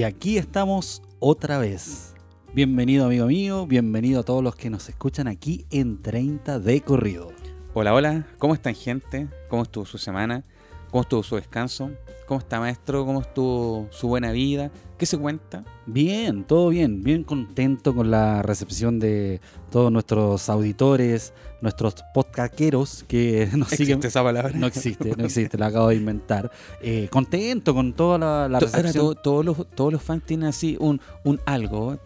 Y aquí estamos otra vez. Bienvenido amigo mío, bienvenido a todos los que nos escuchan aquí en 30 de corrido. Hola, hola, ¿cómo están gente? ¿Cómo estuvo su semana? ¿Cómo estuvo su descanso? ¿Cómo está maestro? ¿Cómo estuvo su buena vida? ¿Qué se cuenta? Bien, todo bien, bien contento con la recepción de todos nuestros auditores, nuestros podcasteros que nos ¿Existe siguen. esa palabra? No existe, no existe, la acabo de inventar. Eh, contento con toda la, la ahora recepción. todos, los, todos los fans tienen así un, un algo.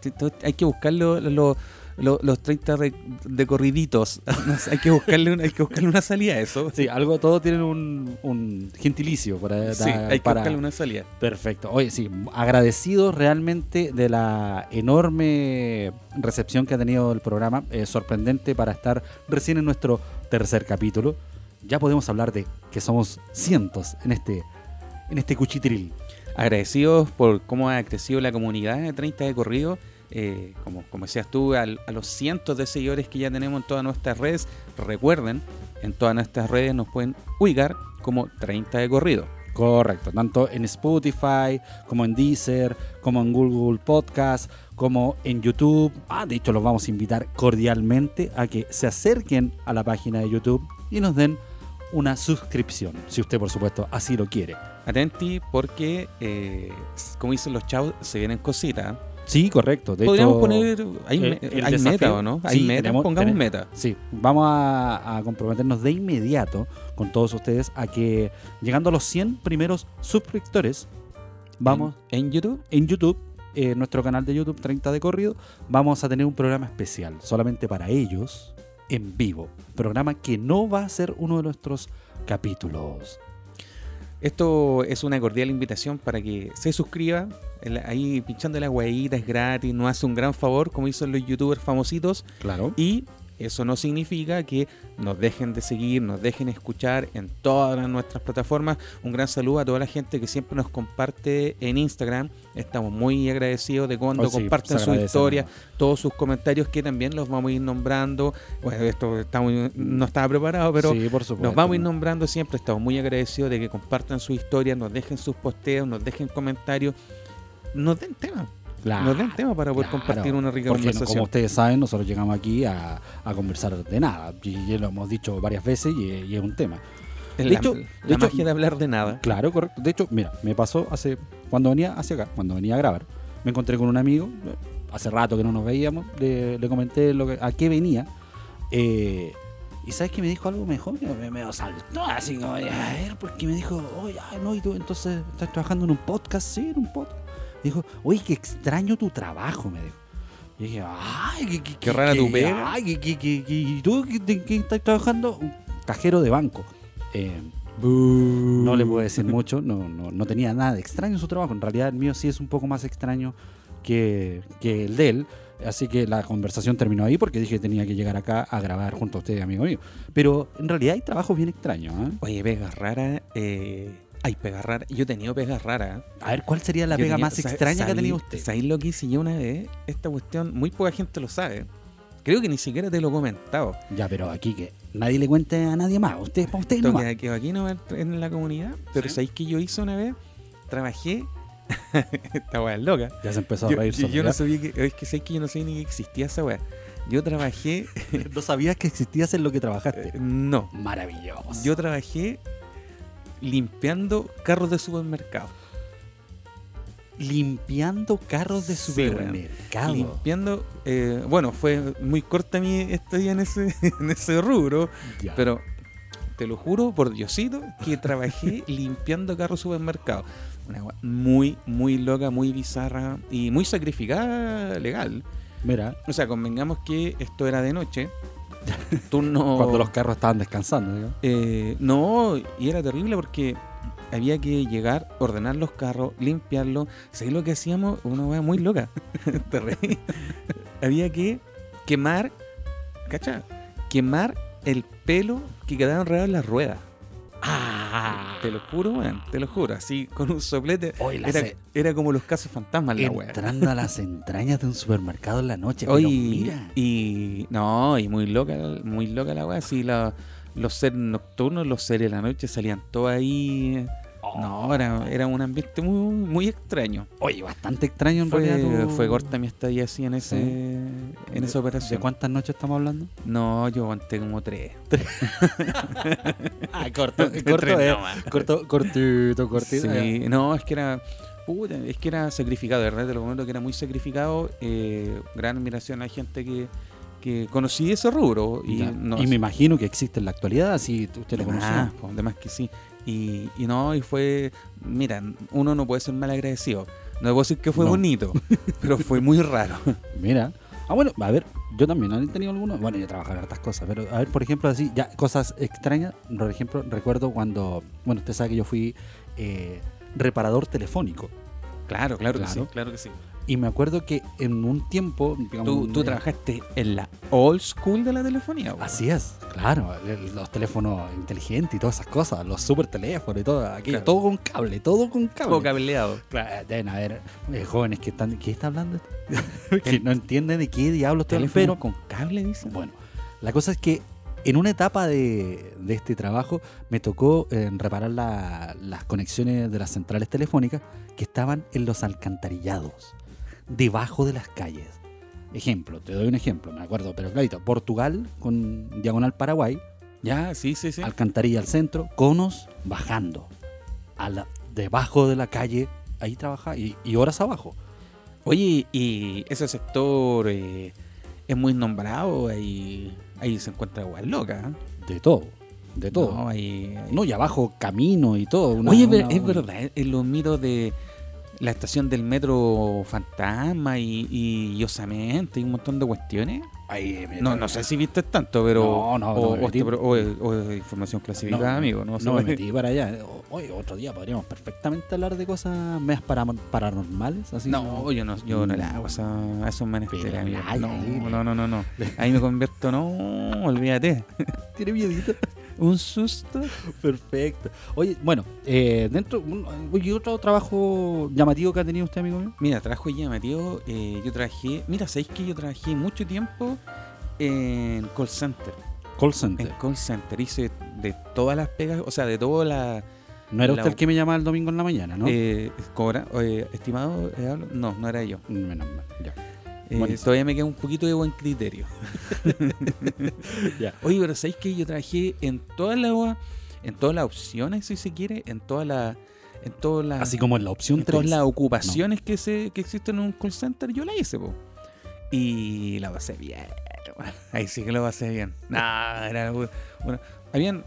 Hay que buscarlo lo- lo- los 30 de, de corriditos. Hay, que buscarle una, hay que buscarle una salida a eso. Sí, algo, todo tienen un, un gentilicio para, Sí, da- hay que para- buscarle una salida. Perfecto. Oye, sí, agradecido realmente de la enorme recepción que ha tenido el programa. Eh, sorprendente para estar recién en nuestro tercer capítulo. Ya podemos hablar de que somos cientos en este, en este cuchitril. Agradecidos por cómo ha crecido la comunidad de 30 de corrido. Eh, como, como decías tú, al- a los cientos de seguidores que ya tenemos en todas nuestras redes. Recuerden, en todas nuestras redes nos pueden ubicar como 30 de corrido. Correcto, tanto en Spotify, como en Deezer, como en Google Podcast, como en YouTube. Ah, de hecho, los vamos a invitar cordialmente a que se acerquen a la página de YouTube y nos den una suscripción, si usted, por supuesto, así lo quiere. Atenti porque, eh, como dicen los chavos, se vienen cositas. Sí, correcto. De Podríamos hecho, poner. Hay, el- el hay desafío- meta o no? Hay sí, meta. tenemos- Pongamos tenemos- meta. Sí, vamos a, a comprometernos de inmediato con todos ustedes a que llegando a los 100 primeros suscriptores, vamos En, en YouTube. en YouTube, eh, nuestro canal de YouTube 30 de corrido, vamos a tener un programa especial solamente para ellos en vivo. Programa que no va a ser uno de nuestros capítulos. Esto es una cordial invitación para que se suscriba. Ahí pinchando la huevita es gratis, nos hace un gran favor, como hizo los youtubers famositos. Claro. Y eso no significa que nos dejen de seguir, nos dejen escuchar en todas nuestras plataformas. Un gran saludo a toda la gente que siempre nos comparte en Instagram. Estamos muy agradecidos de cuando Oh, sí, comparten su historia, todos sus comentarios que también los vamos a ir nombrando. Bueno, esto está muy- no estaba preparado, pero sí, por supuesto. nos vamos a ir nombrando siempre. Estamos muy agradecidos de que compartan su historia, nos dejen sus posteos, nos dejen comentarios, nos den tema. Claro, nos den tema para poder claro, compartir una rica conversación. Como ustedes saben, nosotros llegamos aquí a, a conversar de nada. Y ya lo hemos dicho varias veces y, y es un tema. De la, hecho- la de hecho- magia de hablar de nada. Claro, correcto. De hecho, mira, me pasó hace cuando venía hacia acá, cuando venía a grabar, me encontré con un amigo, hace rato que no nos veíamos, le, le comenté lo que, a qué venía. eh, y sabes que me dijo algo mejor, me, saltó así como, a ver, porque me dijo, oye, ay, no, y tú entonces estás trabajando en un podcast, sí, en un podcast. Dijo, oye, que extraño tu trabajo, me dijo. Y dije, ay, qué, qué, Qué rara tu pega. Ay, qué, qué, qué, qué- ¿y tú qué, qué estás trabajando? Un cajero de banco. Eh, no le puedo decir mucho, no, no, no tenía nada de extraño en su trabajo. En realidad el mío sí es un poco más extraño que, que el de él. Así que la conversación terminó ahí porque dije que tenía que llegar acá a grabar junto a ustedes, amigo mío. Pero en realidad hay trabajos bien extraños. ¿eh? Oye, pegas raras. Eh, hay pegas raras. Yo he tenido pegas raras. A ver, ¿cuál sería la Yo pega tenía- más extraña que ha tenido usted? ¿Sabéis lo que hice yo una vez? Esta cuestión, muy poca gente lo sabe. Creo que ni siquiera te lo he comentado. Ya, pero aquí que nadie le cuente a nadie más. Ustedes para nomás. queda- quedó aquí no en la comunidad. Pero Sí. ¿sabéis que yo hice una vez? Trabajé. Esta weá es loca. Ya se empezó a reír yo- yo no que. Es que sé que yo no sabía ni que existía esa weá. Yo trabajé. no sabías que existías en lo que trabajaste. eh, no. Maravilloso. Yo trabajé limpiando carros de supermercado. limpiando carros de supermercado. Limpiando. eh, bueno, fue muy corta mi estadía en ese, en ese rubro. Ya. Pero te lo juro por Diosito que trabajé limpiando carros de supermercado. Una weá muy, muy loca, muy bizarra y muy sacrificada legal. Mira, O sea, convengamos que esto era de noche. Turno. cuando los carros estaban descansando. Eh, no, y era terrible porque había que llegar, ordenar los carros, limpiarlos. ¿Sabes lo que hacíamos? Una weá muy loca. Había que quemar, ¿cacha? Quemar el pelo que quedaba enredado en las ruedas. Ah, Te lo juro, weón, te lo juro. Así con un soplete. Hoy Era, se- era como los casos fantasmas la weá. entrando a las entrañas de un supermercado en la noche. pero Oye, mira. y no, y muy loca, muy loca la weá. Sí, la- los seres nocturnos, los seres de la noche salían todos ahí No, era, era un ambiente muy, muy extraño. Oye, bastante extraño en realidad. Fue, tu- fue corta mi estadía así en ese Sí. en ¿De- esa operación. ¿De cuántas noches estamos hablando? No, yo aguanté como tres. Ah, corto, Tres corto, eh. corto, cortito, cortito. Sí, no, es que era. puta, es que era sacrificado, de verdad, te lo comento que era muy sacrificado. eh, gran admiración a gente que, que conocí ese rubro. Y, Ya. no, y me imagino que existe en la actualidad, si usted lo de más, conocía. po, de más que sí. Y, y no, y fue. Mira, uno no puede ser mal agradecido. No puedo decir que fue No. bonito, pero fue muy raro. Mira. Ah, bueno, a ver, yo también he tenido algunos. Bueno, yo he trabajado en hartas cosas, pero a ver, por ejemplo, así, ya cosas extrañas. Por ejemplo, recuerdo cuando. Bueno, usted sabe que yo fui eh, reparador telefónico. Claro, claro, que Claro. sí, claro que sí. Y me acuerdo que en un tiempo. digamos, Tú, tú eh, trabajaste en la old school de la telefonía. po. Así es, claro, los teléfonos inteligentes y todas esas cosas, los super teléfonos y todo, aquello, Claro. todo con cable, todo con cable. Todo cableado. Claro, deben haber eh, jóvenes que están, ¿qué está hablando? que no entienden de qué diablos estoy hablando, pero con cable, dice. bueno, la cosa es que en una etapa de, de este trabajo me tocó eh, reparar la- las conexiones de las centrales telefónicas que estaban en los alcantarillados, debajo de las calles. Ejemplo, te doy un ejemplo, me acuerdo, pero clarito, Portugal con diagonal Paraguay, Ya, sí, sí, sí. alcantarilla al centro, conos bajando, a la- debajo de la calle, ahí trabaja y, y horas abajo. Oye, y ese sector eh, es muy nombrado, ahí, ahí se encuentra agua loca. ¿eh? De todo, de todo. No, ahí- y abajo camino y todo. una- Oye, una- es verdad, eh, en los mitos de la estación del metro Fantasma y, y Osamente y un montón de cuestiones. Ahí, No, no sé si viste tanto, pero. No, no, o, no o información clasificada, No, amigo. No, No me metí para allá. Oye, otro día podríamos perfectamente hablar de cosas medias para, paranormales. Así No, yo no, yo no le hago a esos menesteres, amigo. No, no, no, no, no. Ahí me convierto, no, olvídate. Tiene miedito. Un susto. Perfecto. Oye, bueno, eh, dentro. un- oye, otro trabajo llamativo que ha tenido usted, amigo mío. Mira, trabajo llamativo. Eh, yo trabajé, mira, ¿sabéis que yo trabajé mucho tiempo en call center? Call En Center. call center hice de todas las pegas, o sea, de todas las... No era la- usted el que me llamaba el domingo en la mañana, ¿no? Eh, cobra, eh, estimado, eh, no, no era yo. Menos mal, ya. Eh, todavía me queda un poquito de buen criterio. Oye, pero ¿sabéis que yo trabajé en todas las en todas las opciones, si se quiere, en todas las en todas las Así como en la opción en todas 3. las ocupaciones que se que existen en un call center, yo la hice, po. Y la pasé bien. Ahí sí que lo pasé bien. Era bueno, habían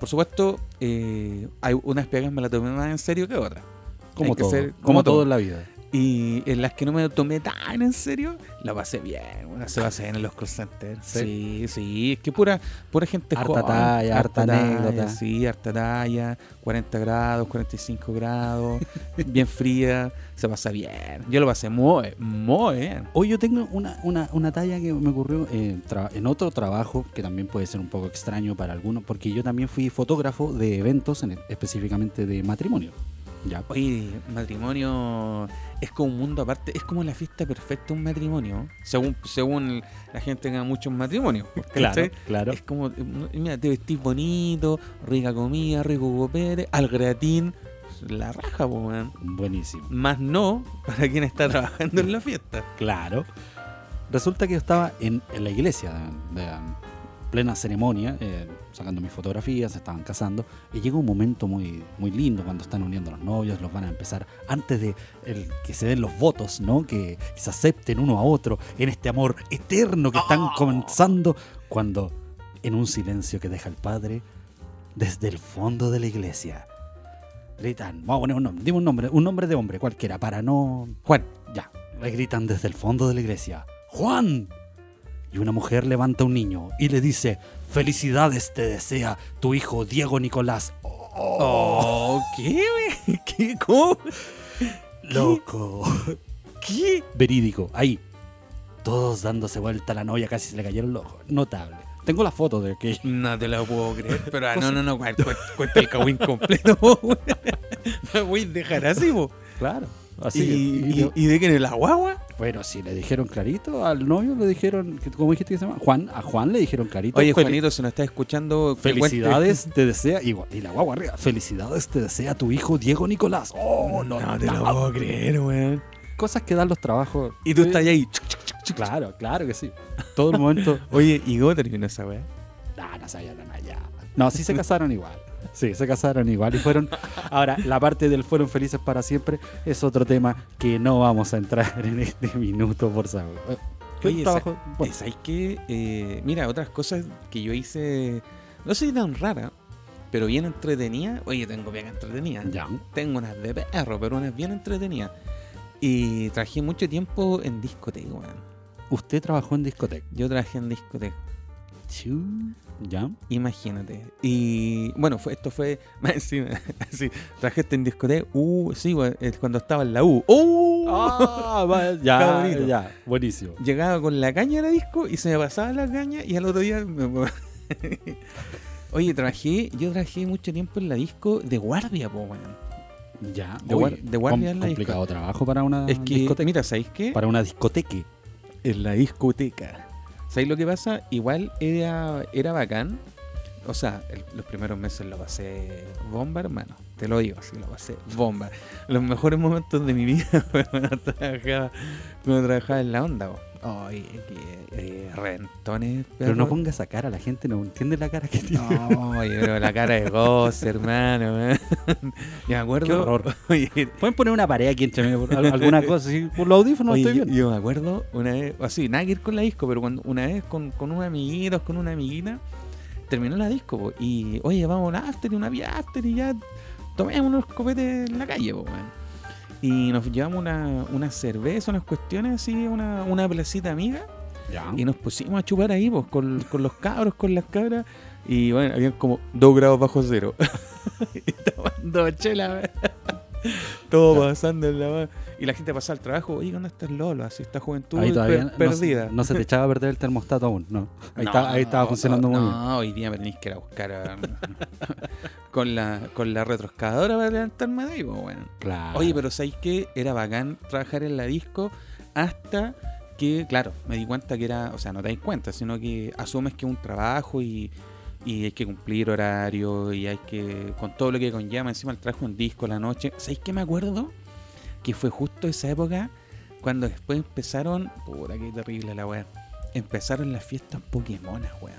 por supuesto, eh, hay unas pegas me las tomé más en serio que otras. Como todo. ser- como, como todo todo. en la vida. Y en las que no me tomé tan en serio, la pasé bien. Bueno, se pasé bien en los call centers. Sí. Sí, sí, es que pura, pura gente Harta joven, talla, harta anécdota. Sí, harta talla, 40 grados, 45 grados, bien fría, se pasa bien. Yo lo pasé muy, muy bien. Hoy yo tengo una, una, una talla que me ocurrió eh, en otro trabajo que también puede ser un poco extraño para algunos, porque yo también fui fotógrafo de eventos, en- específicamente de matrimonio. Ya. Oye, matrimonio es como un mundo aparte, es como la fiesta perfecta un matrimonio, según según la gente que haga muchos matrimonios. ¿cachai? claro. Es como, mira, te vestís bonito, rica comida, rico copete, al gratín, la raja, weón. Buenísimo. Más no para quien está trabajando en la fiesta. Claro. Resulta que yo estaba en, en la iglesia, de, de plena ceremonia, eh, sacando mis fotografías, se estaban casando, y llega un momento muy, muy lindo cuando están uniendo los novios, los van a empezar, antes de el, que se den los votos, ¿no? Que, que se acepten uno a otro en este amor eterno que están Oh. comenzando, cuando en un silencio que deja el padre, desde el fondo de la iglesia, gritan, vamos a poner un nombre, dime un nombre, un nombre de hombre cualquiera, para no Juan, ya, le gritan desde el fondo de la iglesia, ¡Juan! Y una mujer levanta a un niño y le dice, felicidades te desea tu hijo Diego Nicolás. oh, ¿qué, wey? ¿Qué? ¿Cómo? loco. ¿Qué? Verídico, ahí. Todos dándose vuelta a la novia, casi se le cayeron los ojos. Notable. Tengo la foto de que... No te lo puedo creer, pero ah, no, no, no, cu- cu- cuenta el cagüín completo, voy a dejar así, po. Claro. Así. ¿Y, y- y- y de quién es la guagua? bueno, si le dijeron clarito, al novio le dijeron, ¿cómo dijiste que se llama? Juan, a Juan le dijeron clarito. Oye, Juanito, se nos está escuchando. que Felicidades, te desea, y, y la guagua arriba, felicidades, te desea tu hijo Diego Nicolás. Oh, no, No te lo puedo creer, weón. Cosas que dan los trabajos. Y tú Sí, estás ahí. Claro, claro que sí. Todo el momento. Oye, ¿y cómo terminó esa weá? No, no sabía nada ya. No, sí se casaron igual. Sí, se casaron igual y fueron. Ahora, la parte del fueron felices para siempre es otro tema que no vamos a entrar en este minuto, por favor. Eh, Oye, trabajo- bueno, ¿Sabes qué? Eh, mira, otras cosas que yo hice, no sé si tan rara, pero bien entretenida. Oye, tengo bien entretenida. ya. Tengo unas de perro, pero unas bien entretenidas. Y trabajé mucho tiempo en discoteca, weón. Usted trabajó en discoteca. Yo trabajé en discoteca, Ya. imagínate. Y bueno, fue, esto fue más encima. Así, en discoteca. Uh, sí, cuando estaba en la U. ¡Uh! Ah, ya, ya. Buenísimo. llegaba con la caña a la disco y se me pasaba la caña y al otro día me- Oye, trabajé, yo trabajé mucho tiempo en la disco de guardia, po, weón. Ya. De Uy, guar- de guardia en la complicado trabajo para una Es que, discoteca. mira, ¿sabéis qué? Para una discoteca. En la discoteca. ¿Sabéis lo que pasa? Igual era, era bacán. O sea, los primeros meses lo pasé bomba, hermano. Te lo digo, así lo pasé bomba. Los mejores momentos de mi vida cuando trabajaba, cuando trabajaba en la onda, po. Ay, que eh, rentones. Pero no perro. ponga esa cara, la gente no entiende la cara que tiene. No, pero la cara de Goss, hermano. ¿eh? Yo me acuerdo. Qué horror. Oye, Pueden poner una pared aquí entre medio, alguna cosa, así, por los audífonos oye, estoy yo, bien. yo me acuerdo una vez, así, nada que ir con la disco, pero cuando una vez con, con unos amiguitos, con una amiguita, terminó la disco, po, y oye, vamos a un after y una vía after y ya tomemos unos copetes en la calle, po, weón. Y nos llevamos una, una cerveza, unas cuestiones así, una, una placita amiga. Ya. Y nos pusimos a chupar ahí, pues, con, con los cabros, con las cabras. Y bueno, habían como 2 grados bajo cero. y tomando chela, Todo pasando en la mano. Y la gente pasaba al trabajo, oye, ¿dónde está el Lolo? Así esta juventud Ahí todavía per- no perdida. No, se te echaba a perder el termostato aún, no. Ahí, No, está- ahí estaba funcionando muy bien. No, hoy día me tenéis que ir a buscar a- con, la, con la retroexcavadora para levantarme de ahí, pues, bueno. Claro. Oye, pero ¿sabéis que Era bacán trabajar en la disco hasta que, claro, me di cuenta que era, o sea, no te das cuenta, sino que asumes que es un trabajo y, y hay que cumplir horario y hay que, con todo lo que conlleva encima el trabajo en disco, la noche. ¿Sabéis que me acuerdo? Que fue justo esa época cuando después empezaron, puta, qué terrible la weá, empezaron las fiestas Pokémonas, weón.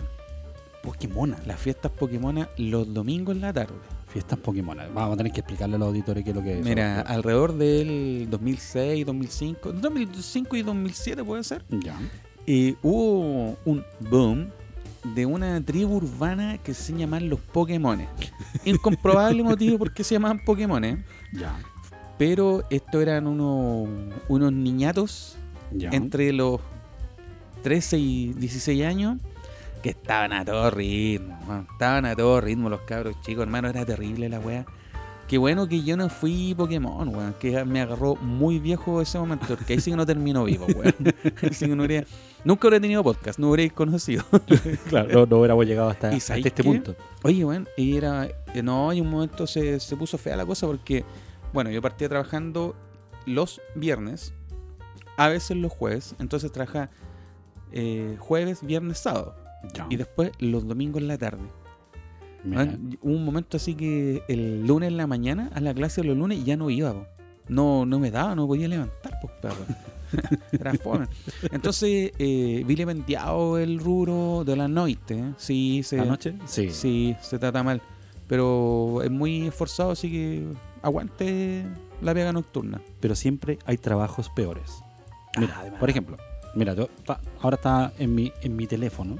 Pokémon. Las fiestas Pokémonas los domingos en la tarde. Fiestas Pokémon. Vamos a tener que explicarle a los auditores qué es lo que es. Mira, alrededor del 2006, 2005, 2005 y 2007 puede ser, Ya. eh, hubo un boom de una tribu urbana que se llaman los Pokémones. Incomprobable motivo por qué se llamaban Pokémones, Ya. pero estos eran unos, unos niñatos Ya. entre los 13 y 16 años que estaban a todo ritmo, man. estaban a todo ritmo los cabros chicos, hermano, era terrible la wea. Qué bueno que yo no fui Pokémon, weón, que me agarró muy viejo ese momento, porque ahí sí que no terminó vivo, weón. Ahí sí que no habría- nunca habría tenido podcast, no habréis conocido. Claro, no, no hubiéramos llegado hasta, ¿Y hasta este qué? punto. Oye, weón, y era. eh, No, y un momento se, se puso fea la cosa porque, bueno, yo partía trabajando los viernes, a veces los jueves, entonces trabaja eh, jueves, viernes, sábado, Ya. y después los domingos en la tarde. Weón, Hubo un momento así que el lunes en la mañana, a la clase de los lunes, ya no iba, po. No, no me daba, no podía levantar, pues, perro. Era fome. Entonces, eh, el rubro de la noche. ¿eh? Sí, se, ¿La noche? Sí. Sí, se trata mal. Pero es muy esforzado, así que aguante la pega nocturna. Pero siempre hay trabajos peores. Mira, Ah, además. por ejemplo, mira, yo ahora está en mi, en mi teléfono,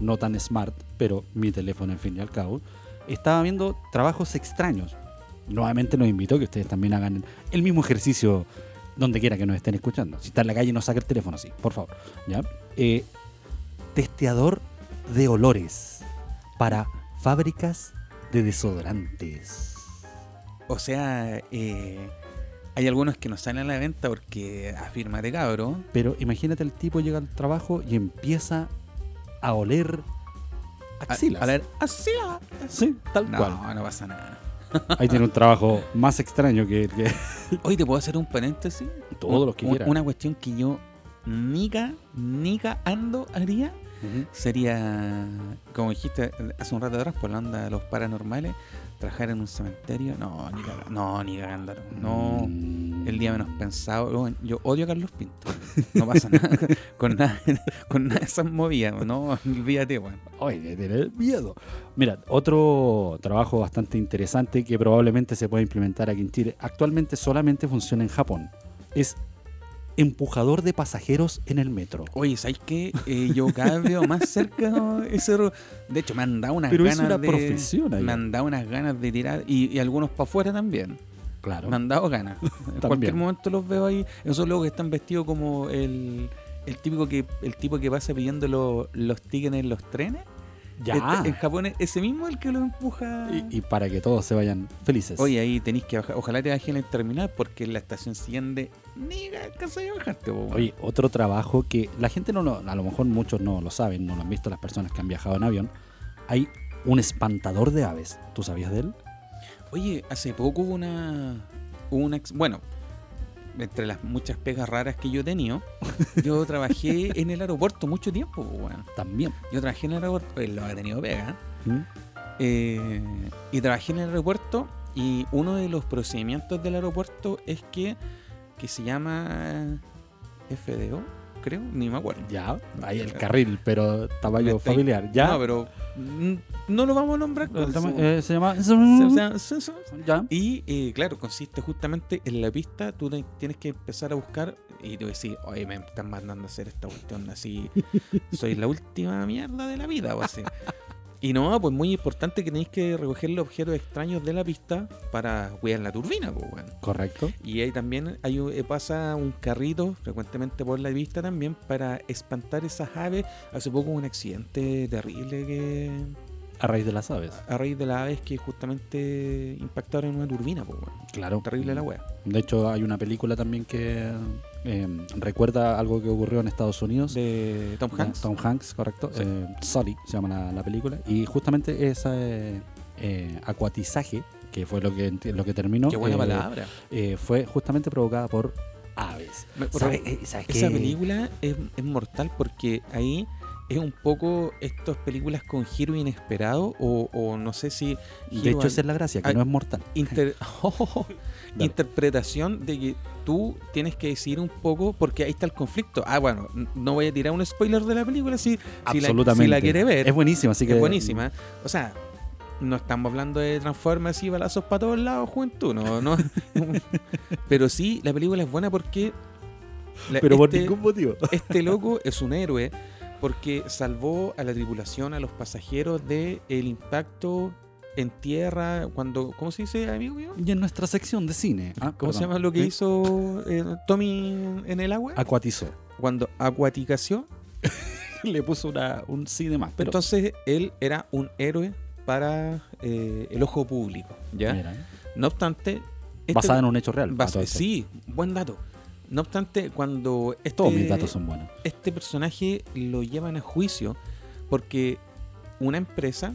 no tan smart, pero mi teléfono, en fin y al cabo, estaba viendo trabajos extraños. Nuevamente los invito a que ustedes también hagan el mismo ejercicio donde quiera que nos estén escuchando. Si está en la calle, no saque el teléfono, sí, por favor. ¿ya? Eh, testeador de olores para fábricas de desodorantes. O sea, eh, hay algunos que no salen a la venta porque afírmate, cabro. Pero imagínate el tipo llega al trabajo y empieza a oler A- axilas. A, ver, axila. Sí, tal No, cual. no pasa nada. Ahí tiene un trabajo más extraño que, que Hoy te puedo hacer un paréntesis. Todo lo que Un- quieras. Una cuestión que yo nica, nica ando haría sería, como dijiste hace un rato atrás, por la onda de los paranormales, trabajar en un cementerio. No, ni cagando. No, ni cagando. No. Mm. El día menos pensado. Bueno, Yo odio a Carlos Pinto. No pasa nada con nada, con nada de esas movidas. No, olvídate, weón. Ay, de tener miedo. Mira, otro trabajo bastante interesante que probablemente se puede implementar aquí en Chile. Actualmente solamente funciona en Japón. Es empujador de pasajeros en el metro. Oye, ¿sabes qué? Eh, yo cada vez veo más cerca ese De hecho, me han dado unas Pero es ganas una de. profesión ahí. Me han dado unas ganas de tirar. Y, y algunos para afuera también. Claro. Me han dado ganas. En cualquier momento los veo ahí. Esos locos que están vestidos como el, el típico que el tipo que pasa pidiendo lo- los tickets en los trenes. Ya. Este- en Japón es ese mismo el que lo empuja. Y, y para que todos se vayan felices. Oye, ahí tenéis que bajar. Ojalá te bajes en el terminal porque la estación siguiente ni alcanzas a bajarte, po. Oye, otro trabajo que la gente no lo, a lo mejor muchos no lo saben, no lo han visto las personas que han viajado en avión. Hay un espantador de aves. ¿Tú sabías de él? Oye, hace poco hubo una, una bueno, entre las muchas pegas raras que yo he tenido, yo trabajé en el aeropuerto mucho tiempo, po, weón. También. Yo trabajé en el aeropuerto, él lo ha tenido pega, ¿Mm? eh, y trabajé en el aeropuerto y uno de los procedimientos del aeropuerto es que, que se llama FDO, creo, ni me acuerdo. Ya, ahí el carril, pero tamaño estáis- familiar. Ya. No, pero no lo vamos a nombrar. Tama- eh, se llama. se- se- se- se- Ya. Y eh, claro, consiste justamente en la pista, tú te- tienes que empezar a buscar y tú decís, oye, me están mandando a hacer esta cuestión así, soy la última mierda de la vida o así. Y no, pues muy importante que tenéis que recoger los objetos extraños de la pista para cuidar la turbina, pues bueno. Correcto. Y ahí también hay, eh, pasa un carrito frecuentemente por la pista también para espantar esas aves. Hace poco un accidente terrible que A raíz de las aves. a raíz de las aves que justamente impactaron en una turbina, pues bueno. Claro. Terrible la wea. De hecho, hay una película también que eh, recuerda algo que ocurrió en Estados Unidos. De Tom Hanks. Tom Hanks, correcto. Sí. Eh, Sully se llama la, la película. Y justamente ese eh, acuatizaje, que fue lo que, lo que terminó, Qué buena eh, palabra. fue justamente provocada por aves. ¿Sabes, sabes Esa película es, es mortal porque ahí es un poco estas películas con giro inesperado o, o no sé si De hecho, esa es la gracia, que no es mortal. inter- Dale. interpretación de que tú tienes que decidir un poco porque ahí está el conflicto. Ah, bueno, no voy a tirar un spoiler de la película si, si, la, Absolutamente. si la quiere ver. Es buenísima, así que. es buenísima. O sea, no estamos hablando de Transformers y balazos para todos lados, juventud, no, no. Pero sí, la película es buena porque la- Pero por este- ningún motivo. este loco es un héroe porque salvó a la tripulación, a los pasajeros de el impacto en tierra cuando ¿cómo se dice, amigo mío? Y en nuestra sección de cine. ah, ¿Cómo se llama lo que ¿Eh? hizo eh, Tommy en el agua? Acuatizó. Cuando acuaticació. Le puso una, un sí de más. Pero, Entonces él era un héroe para eh, el ojo público, ¿ya? mira, No obstante, este- basada en un hecho real. bas- sí, buen dato. No obstante, cuando este, Todos mis datos son buenos. este personaje lo llevan a juicio porque una empresa,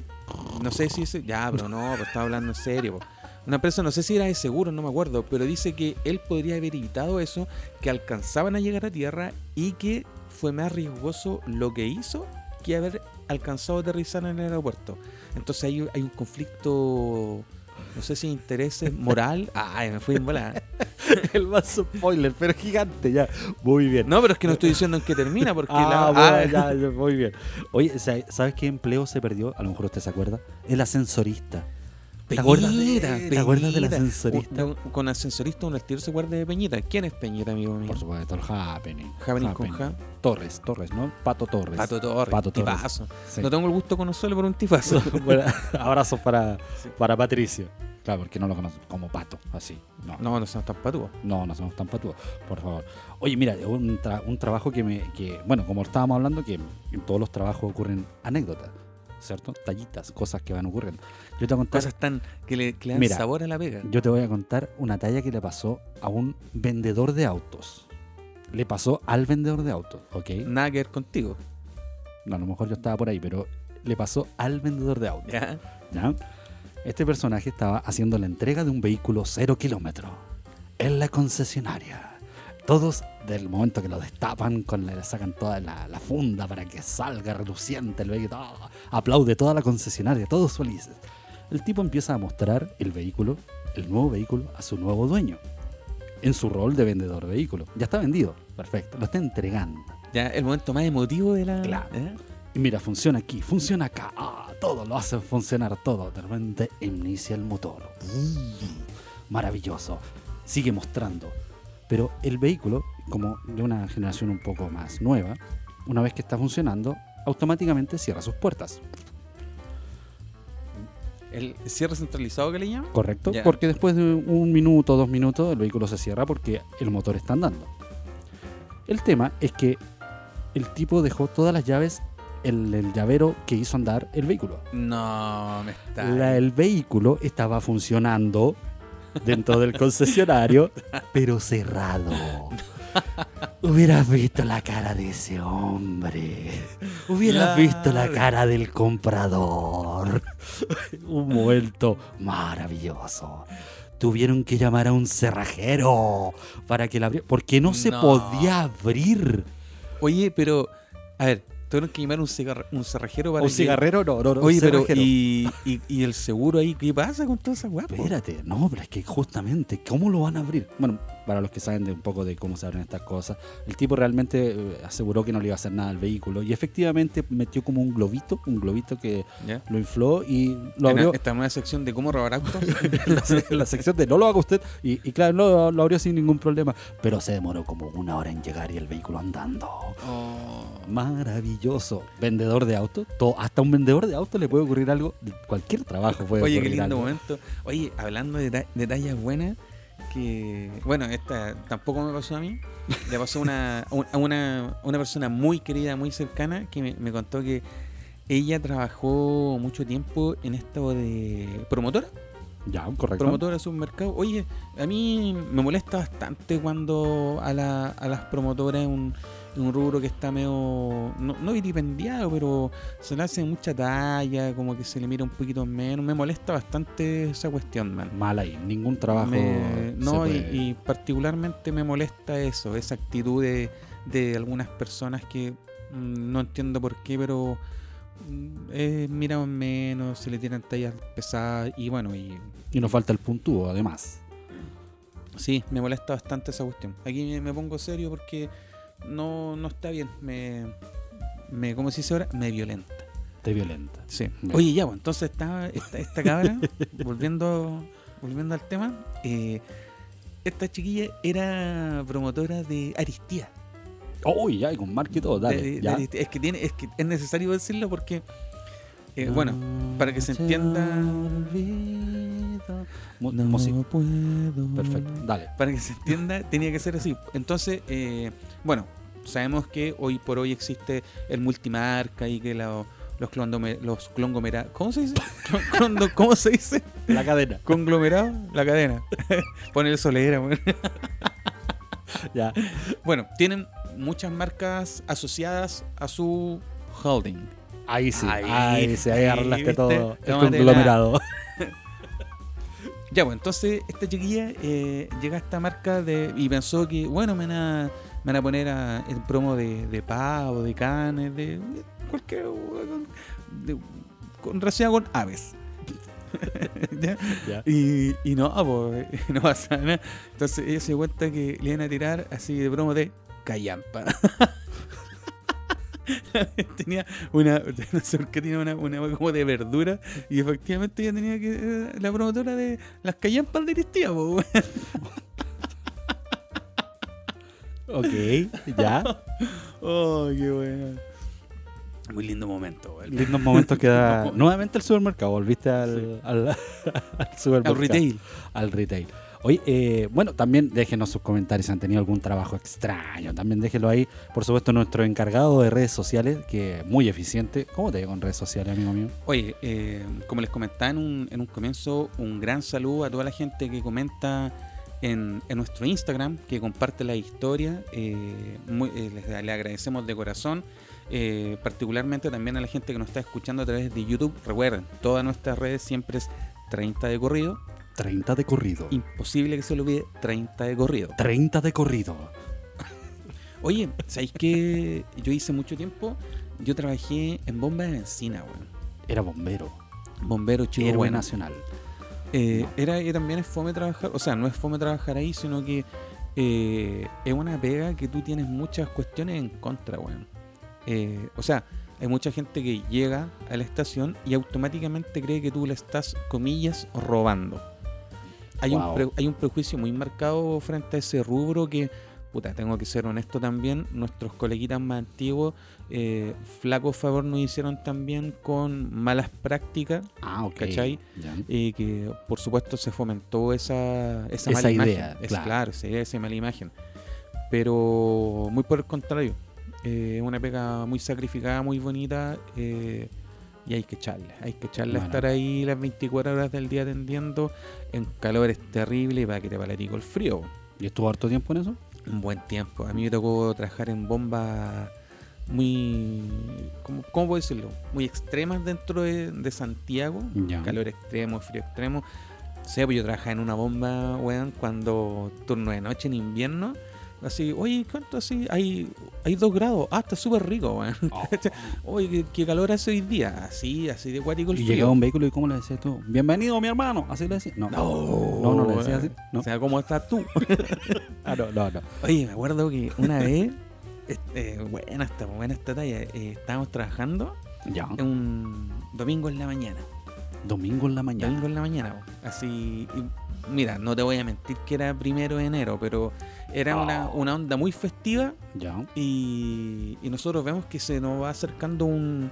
no sé si es, ya, pero no, pero estaba hablando en serio. po. Una empresa, no sé si era de seguro, no me acuerdo, pero dice que él podría haber evitado eso, que alcanzaban a llegar a tierra y que fue más riesgoso lo que hizo que haber alcanzado a aterrizar en el aeropuerto. Entonces hay, hay un conflicto, no sé si intereses moral. Ay, me fui en volada. el más spoiler, pero gigante ya. Muy bien. No, pero es que no estoy diciendo en qué termina, porque Ah, la- bueno, ah, ya, ya, muy bien. Oye, sa- ¿sabes qué empleo se perdió? A lo mejor usted se acuerda. El ascensorista. ¿Te acuerdas de- Peñita, te acuerdas del Peñita. ascensorista? Un- un- con ascensorista uno al tiro se acuerda de Peñita. ¿Quién es Peñita, amigo mío? Por supuesto, el Happening. Happening con Happening. Ja. Torres, Torres, ¿no? Pato Torres. Pato Torres. Pato Torres. tipazo. Sí. No tengo el gusto de conocerlo por un tipazo. Bueno, abrazos para, Sí. para Patricio. Claro, porque no lo conozco como pato, así. No, no, no, no son tan patúos. no, somos tan patudos, por favor. Oye, mira, un, tra- un trabajo que me. Que, bueno, como estábamos hablando, que en todos los trabajos ocurren anécdotas, ¿cierto? Tallitas, cosas que van ocurriendo. Yo te voy a contar, Cosas tan que le, que le dan Mira, sabor a la pega. yo te voy a contar una talla que le pasó a un vendedor de autos. Le pasó al vendedor de autos, ¿ok? Nada que ver contigo. No, a lo mejor yo estaba por ahí, pero le pasó al vendedor de autos. ¿Ya? ¿ya? Este personaje estaba haciendo la entrega de un vehículo cero kilómetro en la concesionaria. Todos, del momento que lo destapan, con le sacan toda la, la funda para que salga reluciente el vehículo, ¡ah! aplaude toda la concesionaria, todos felices. El tipo empieza a mostrar el vehículo, el nuevo vehículo, a su nuevo dueño, en su rol de vendedor de vehículo. Ya está vendido, perfecto, lo está entregando. Ya el momento más emotivo de la. Claro. ¿eh? Y mira, funciona aquí, funciona acá, ah, todo lo hacen funcionar todo. De repente inicia el motor. Mm, Maravilloso. Sigue mostrando. Pero el vehículo, como de una generación un poco más nueva, una vez que está funcionando, automáticamente cierra sus puertas. El cierre centralizado que le llaman. ¿Correcto? Ya. Porque después de un minuto, dos minutos, el vehículo se cierra porque el motor está andando. El tema es que el tipo dejó todas las llaves en el llavero que hizo andar el vehículo. No, me está. La- el vehículo estaba funcionando dentro del concesionario, pero cerrado. Hubieras visto la cara de ese hombre. Hubieras Claro. visto la cara del comprador. Un momento maravilloso. Tuvieron que llamar a un cerrajero para que la abriera, porque no se No. podía abrir. Oye, pero. A ver, tuvieron que llamar un, cigarr- un cerrajero para Un que- cigarrero, no, no, no. Oye, pero. Y, y, y el seguro ahí? ¿Qué pasa con toda esa guapa? Espérate, no, pero es que justamente, ¿cómo lo van a abrir? Bueno, para los que saben de un poco de cómo se abren estas cosas, el tipo realmente eh, aseguró que no le iba a hacer nada al vehículo y efectivamente metió como un globito, un globito que ¿Ya? lo infló y lo abrió esta nueva sección de cómo robar autos. la, la sección de no lo haga usted y, y claro, lo, lo abrió sin ningún problema, pero se demoró como una hora en llegar y el vehículo andando. Oh. Maravilloso. Vendedor de autos, to- hasta un vendedor de autos le puede ocurrir algo, cualquier trabajo puede Oye, qué ocurrir lindo algo. momento. Oye, hablando de, de tallas buenas, que. Bueno, esta tampoco me pasó a mí. Le pasó una, a una, una persona muy querida, muy cercana, que me, me contó que ella trabajó mucho tiempo en esto de promotora. Ya, correcto. Promotora de supermercado. Oye, a mí me molesta bastante cuando a, la- a las promotoras un, un rubro que está medio, no, no vilipendiado, pero se le hace mucha talla, como que se le mira un poquito menos. Me molesta bastante esa cuestión, man. Mal ahí, ningún trabajo. Me- no, y, particularmente me molesta eso, esa actitud de, de algunas personas que mm, no entiendo por qué, pero mm, eh, miran menos, se le tiran tallas pesadas y bueno, y Y nos falta el puntúo, además. Sí, me molesta bastante esa cuestión. Aquí me pongo serio porque no, no está bien. Me, me, ¿cómo se dice ahora? Me violenta. Te violenta. Sí. Bien. Oye, ya, pues, entonces esta, esta, esta cabra, volviendo, volviendo al tema, eh, esta chiquilla era promotora de Aristía. Uy, ya, y con marca y todo, dale. De- ya. Es que tiene, es que es necesario decirlo porque, eh, bueno, para que se entienda- olvido. No. Perfecto, dale. para que se entienda, tenía que ser así. Entonces, eh, bueno, sabemos que hoy por hoy existe el multimarca y que la- los, los conglomerados. ¿Cómo se dice? ¿Cómo se dice? La cadena. Conglomerado, la cadena. Pone el solera. bueno. Ya. Bueno, tienen muchas marcas asociadas a su holding. Ahí sí. Ahí, Ahí, se ahí ahí, arreglaste ¿viste? todo. El conglomerado. Ya, pues entonces esta chiquilla eh, llega a esta marca de, y pensó que, bueno, me van a, van a poner a, el promo de, de pavo, de canes, de, de cualquier. de- con relación con aves. ¿Ya? Y, y no, pues, no pasa nada. Entonces ella se dio cuenta que le iban a tirar así de promo de callampa. tenía una, no sé por qué tenía una, una como de verdura y efectivamente ella tenía que, era la promotora de las callampas de weón. Ok, ya. Oh, qué bueno. Muy lindo momento, weón. Lindos momentos que da. Nuevamente al supermercado. Volviste al, al, al supermercado. Al retail. al retail. Oye, eh, bueno, también déjenos sus comentarios si han tenido algún trabajo extraño. También déjenlo ahí. Por supuesto, nuestro encargado de redes sociales, que es muy eficiente. ¿Cómo te digo en redes sociales, amigo mío? Oye, eh, como les comentaba en un, en un comienzo, un gran saludo a toda la gente que comenta en, en nuestro Instagram, que comparte la historia. eh, muy- eh, les, le agradecemos de corazón. eh, particularmente también a la gente que nos está escuchando a través de YouTube. Recuerden, todas nuestras redes siempre es 30 de corrido. 30 de corrido. Imposible que se lo olvide 30 de corrido. 30 de corrido. Oye, ¿sabéis qué? Yo hice mucho tiempo, yo trabajé en bomba de weón. Era bombero. Bombero chico Héroe bueno. nacional. Eh, era y también es fome trabajar, o sea, no es fome trabajar ahí, sino que eh, es una pega que tú tienes muchas cuestiones en contra, weón. Eh, o sea, hay mucha gente que llega a la estación y automáticamente cree que tú le estás, comillas, robando. Hay, un, pre- hay un prejuicio muy marcado frente a ese rubro que, puta, tengo que ser honesto también, nuestros coleguitas más antiguos, eh, flaco favor nos hicieron también con malas prácticas Ah, ok. ¿Cachai? Y que por supuesto se fomentó esa, esa, Esa mala idea, imagen. Es claro. claro, esa idea, esa mala imagen. Pero muy por el contrario, eh, es una pega muy sacrificada, muy bonita eh, y hay que echarle. Hay que echarle a estar ahí las 24 horas del día atendiendo en calores terribles para que te palatico el frío. ¿Y estuvo harto tiempo en eso? Un buen tiempo. A mí me tocó trabajar en bombas muy, ¿cómo, cómo puedo decirlo? Muy extremas dentro de, de Santiago calor extremo, frío extremo. O sea, pues yo trabajaba en una bomba, weón, cuando turno de noche en invierno. Así, oye, ¿cuánto así? Hay, hay dos grados. Ah, está súper rico, weón. Oye, ¿qué, qué calor hace hoy día. Así, así de cuático el Y frío. llegaba un vehículo y ¿cómo le decías tú? Bienvenido, mi hermano. Así le decía. No. No, No, no le decía así. No. O sea, ¿cómo estás tú? Ah, no, no, no. Oye, me acuerdo que una vez, este, buena esta, buena esta talla, eh, estábamos trabajando Ya. un domingo en la mañana. Domingo en la mañana. Domingo en la mañana, po. así. y mira, no te voy a mentir que era primero de enero, pero era una, Oh. una onda muy festiva Ya. y, y nosotros vemos que se nos va acercando un,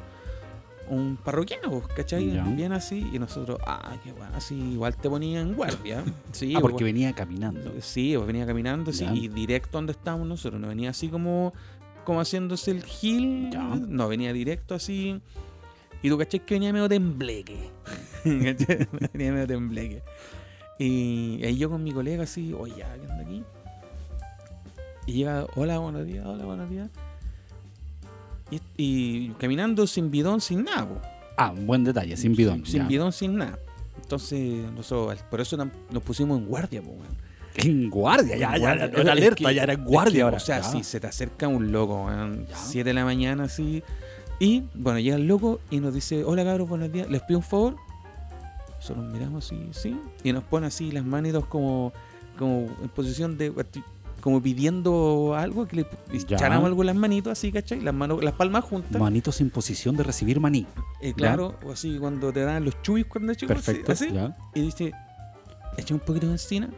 un parroquiano, po, ¿cachai? Ya. Bien así, y nosotros, ah, qué bueno, así igual te ponía en guardia. Sí, Ah, po, porque venía caminando. Sí, pues venía caminando sí, y directo donde estábamos nosotros, no venía así como, como haciéndose el gil, Ya. no, venía directo así. Y tú caché que venía medio tembleque. ¿Cachai? venía medio tembleque. Y ahí yo con mi colega así, oye, ¿qué anda aquí? Y llega, hola, buenos días, hola, buenos días. Y, y caminando sin bidón, sin nada, po. Ah, un buen detalle, sin bidón. Sin bidón, sin nada. Entonces, nosotros, por eso nos pusimos en guardia, po, weón. En guardia, ya, ya, Guardia. era Es alerta, que- ya era en es guardia que, ahora. O sea, si se te acerca un loco, weón, Ya. 7 de la mañana así. Y bueno, llega el loco y nos dice, hola cabros, buenos días, les pido un favor. Nosotros miramos así, sí. Y nos pone así las manitos como, como en posición de como pidiendo algo, que le Ya. echáramos algo en las manitos así, ¿cachai? Las manos, las palmas juntas. Manitos en posición de recibir maní. Eh, claro, o así cuando te dan los chubis cuando es chico, así- Perfecto. así. ya. Y dice, echa un poquito de encina.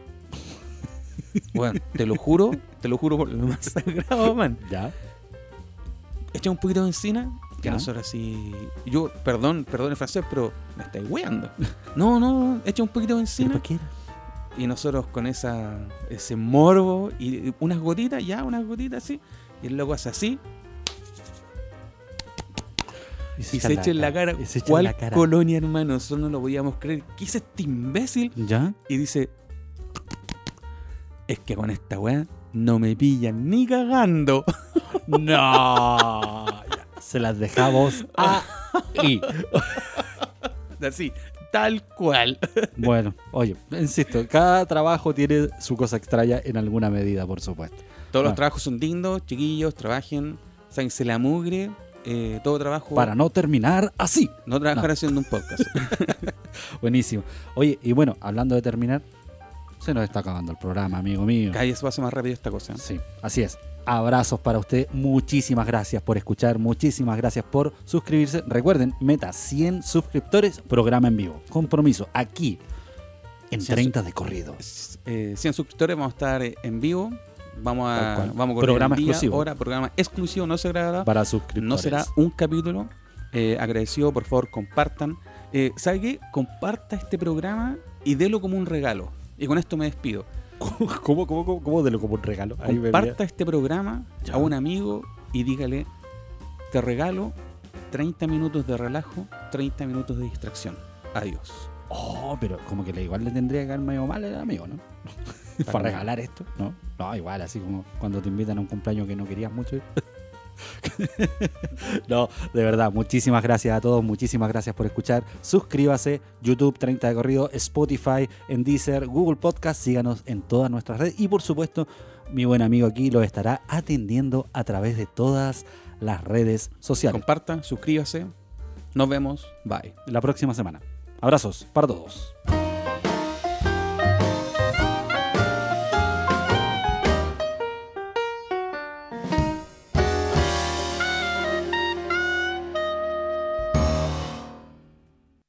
bueno, te lo juro, te lo juro por lo más sagrado, man. Ya. Echa un poquito de encina. Que nosotros así. Yo, perdón, perdón el francés, pero me estáis weando. No, no, echa un poquito de ¿Pero encina. Y nosotros con esa ese morbo y unas gotitas, ya, unas gotitas así. Y el loco hace así y se echa en la cara. y se ¿Cuál la cara. colonia, hermano? Nosotros no lo podíamos creer. ¿Qué hizo este imbécil? ¿Ya? y dice: Es que con esta weá no me pillan ni cagando. No. Se las dejamos ahí. Así, tal cual. Bueno, oye, insisto, cada trabajo tiene su cosa extraña en alguna medida, por supuesto. Todos los trabajos son dignos, chiquillos, trabajen, sáquense la mugre. eh, todo trabajo. Para no terminar así. no trabajar No. haciendo un podcast. Buenísimo. Oye, y bueno, hablando de terminar, se nos está acabando el programa, amigo mío. Cada se pasa más rápido esta cosa. Sí, así es. Abrazos para usted. Muchísimas gracias por escuchar. Muchísimas gracias por suscribirse. Recuerden, meta 100 suscriptores, programa en vivo. Compromiso aquí en 100 30 de corrido. Eh, 100 suscriptores, vamos a estar eh, en vivo. Vamos a, vamos a Programa día, exclusivo. hora, programa exclusivo, no se grabará. Para suscriptores. No será un capítulo. Eh, agradecido, por favor, compartan. Eh, ¿Sabe qué? Comparta este programa y délo como un regalo. Y con esto me despido. ¿Cómo, cómo, cómo, cómo de lo como un regalo? Ahí me Comparta este programa Ya. a un amigo y dígale, te regalo 30 minutos de relajo, 30 minutos de distracción. Adiós. Oh, pero como que le- igual le tendría que caer medio mal al amigo, ¿no? Para Para regalar esto, ¿no? No, igual, así como cuando te invitan a un cumpleaños que no querías mucho ir. no, de verdad, muchísimas gracias a todos, muchísimas gracias por escuchar. Suscríbase, YouTube 30 de corrido, Spotify, en Deezer, Google Podcast, síganos en todas nuestras redes y por supuesto, mi buen amigo aquí lo estará atendiendo a través de todas las redes sociales. Comparta, suscríbase. Nos vemos. Bye. La próxima semana. Abrazos para todos.